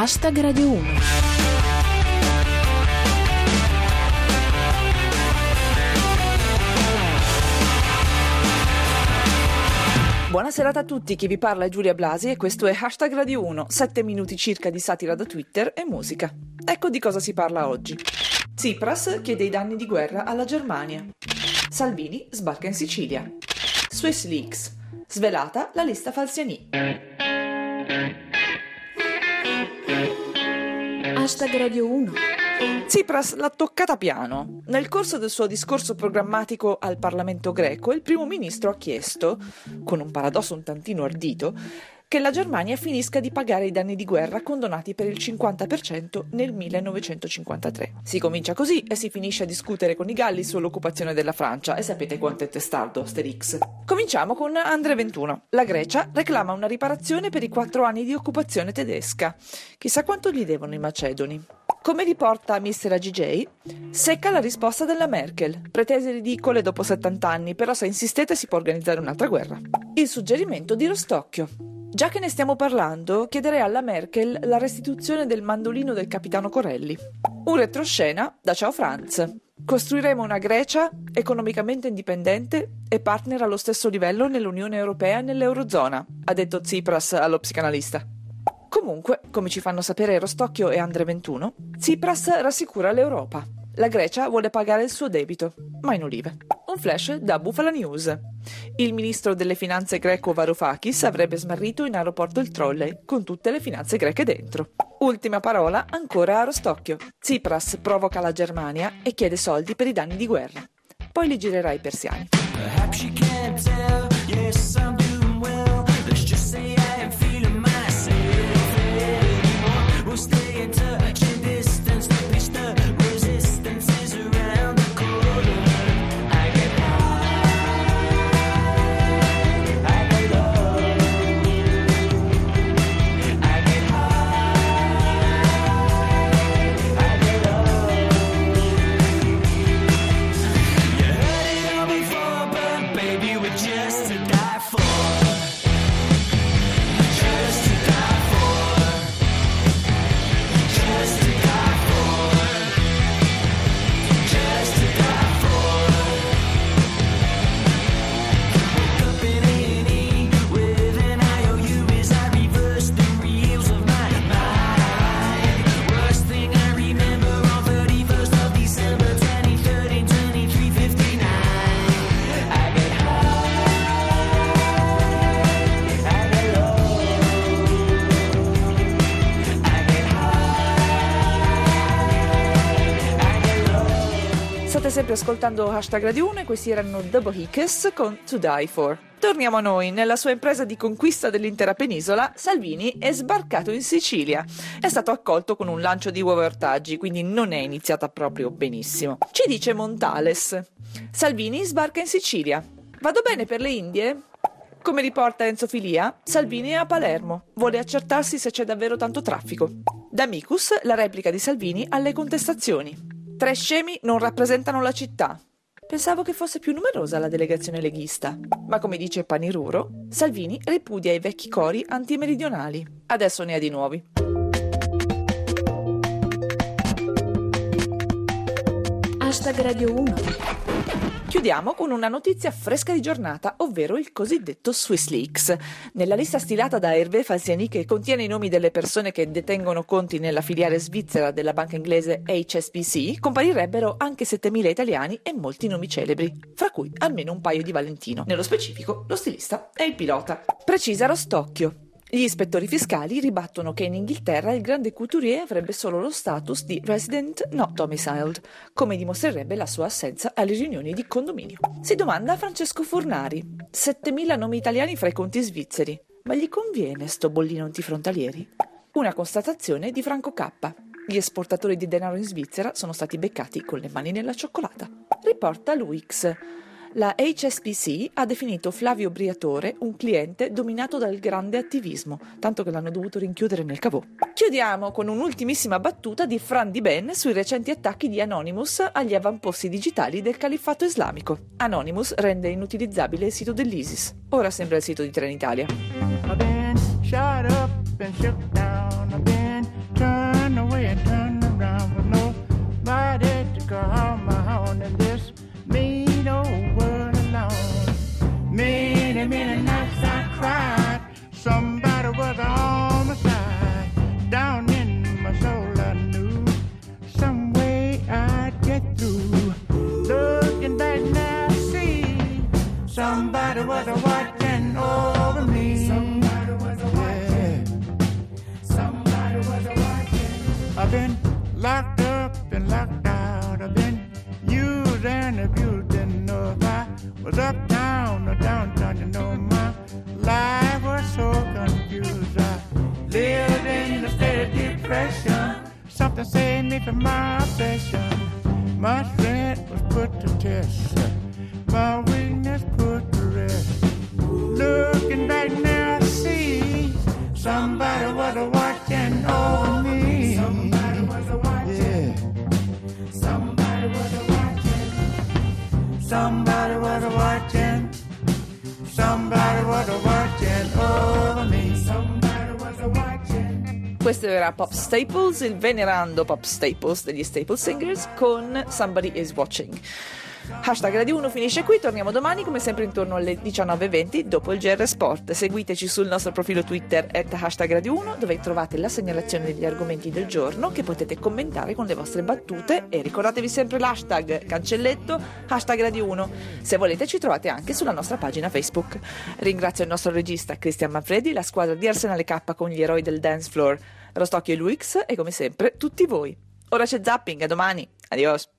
Hashtag Radio 1. Buona serata a tutti, chi vi parla è Giulia Blasi e questo è Hashtag Radio 1, 7 minuti circa di satira da Twitter e musica. Ecco di cosa si parla oggi. Tsipras chiede i danni di guerra alla Germania. Salvini sbarca in Sicilia. Swiss Leaks. Svelata la lista Falciani. Hashtag Radio 1. Tsipras l'ha toccata piano. Nel corso del suo discorso programmatico al Parlamento greco, il primo ministro ha chiesto, con un paradosso un tantino ardito, che la Germania finisca di pagare i danni di guerra condonati per il 50% nel 1953. Si comincia così e si finisce a discutere con i Galli sull'occupazione della Francia e sapete quanto è testardo Asterix. Cominciamo con Andre 21. La Grecia reclama una riparazione per i quattro anni di occupazione tedesca. Chissà quanto gli devono i macedoni. Come riporta Mr. AGJ, secca la risposta della Merkel. Pretese ridicole dopo 70 anni, però se insistete si può organizzare un'altra guerra. Il suggerimento di Rostocchio. Già che ne stiamo parlando, chiederei alla Merkel la restituzione del mandolino del capitano Corelli. Un retroscena da Ciao Franz. Costruiremo una Grecia economicamente indipendente e partner allo stesso livello nell'Unione Europea e nell'Eurozona, ha detto Tsipras allo psicanalista. Comunque, come ci fanno sapere Rostocchio e Andre 21, Tsipras rassicura l'Europa. La Grecia vuole pagare il suo debito, ma in olive. Un flash da Bufala News. Il ministro delle finanze greco Varoufakis avrebbe smarrito in aeroporto il trolley, con tutte le finanze greche dentro. Ultima parola ancora a Rostocchio. Tsipras provoca la Germania e chiede soldi per i danni di guerra. Poi li girerà i persiani. Sempre ascoltando Hashtag Radio 1 e questi erano The Bohicas con To Die For. Torniamo a noi. Nella sua impresa di conquista dell'intera penisola, Salvini è sbarcato in Sicilia. È stato accolto con un lancio di uova ortaggi, quindi non è iniziata proprio benissimo. Ci dice Montales. Salvini sbarca in Sicilia. Vado bene per le Indie? Come riporta Enzo Filia, Salvini è a Palermo. Vuole accertarsi se c'è davvero tanto traffico. Da Micus, la replica di Salvini alle contestazioni. Tre scemi non rappresentano la città. Pensavo che fosse più numerosa la delegazione leghista. Ma come dice Paniruro, Salvini ripudia i vecchi cori antimeridionali. Adesso ne ha di nuovi. Hashtag Radio 1. Chiudiamo con una notizia fresca di giornata, ovvero il cosiddetto Swiss Leaks. Nella lista stilata da Hervé Falciani, che contiene i nomi delle persone che detengono conti nella filiale svizzera della banca inglese HSBC, comparirebbero anche 7.000 italiani e molti nomi celebri, fra cui almeno un paio di Valentino. Nello specifico, lo stilista è il pilota. Precisa Rostocchio. Gli ispettori fiscali ribattono che in Inghilterra il grande couturier avrebbe solo lo status di resident not domiciled, come dimostrerebbe la sua assenza alle riunioni di condominio. Si domanda Francesco Furnari: 7.000 nomi italiani fra i conti svizzeri, ma gli conviene sto bollino antifrontalieri? Una constatazione di Franco K. Gli esportatori di denaro in Svizzera sono stati beccati con le mani nella cioccolata. Riporta l'UX. La HSBC ha definito Flavio Briatore un cliente dominato dal grande attivismo, tanto che l'hanno dovuto rinchiudere nel cavò. Chiudiamo con un'ultimissima battuta di Fran Di Ben sui recenti attacchi di Anonymous agli avamposti digitali del califfato islamico. Anonymous rende inutilizzabile il sito dell'ISIS. Ora sembra il sito di Trenitalia. Somebody was a watching over me. Somebody was a watching. Yeah. Somebody was a watching. I've been locked up and locked out. I've been used and abused. Didn't know if I was uptown or downtown. You know my life was so confused. I lived in a state of depression. Something saved me from my obsession. My strength was put to test. My weakness put Looking back now, I see somebody was watching over me. Somebody was watching. Yeah. Somebody was watching. Somebody was watching. Somebody was watching over me. Somebody was watching. Questo era Pop Staples, il venerando Pop Staples degli Staple Singers con Somebody is Watching. Hashtag Radio 1 finisce qui, torniamo domani come sempre intorno alle 19.20 dopo il GR Sport. Seguiteci sul nostro profilo Twitter at hashtag Radio 1 dove trovate la segnalazione degli argomenti del giorno che potete commentare con le vostre battute e ricordatevi sempre l'hashtag cancelletto hashtag Radio 1. Se volete ci trovate anche sulla nostra pagina Facebook. Ringrazio il nostro regista Cristian Manfredi, la squadra di Arsenale K con gli eroi del dance floor, Rostocchio e Luix e come sempre tutti voi. Ora c'è zapping, a domani. Adios.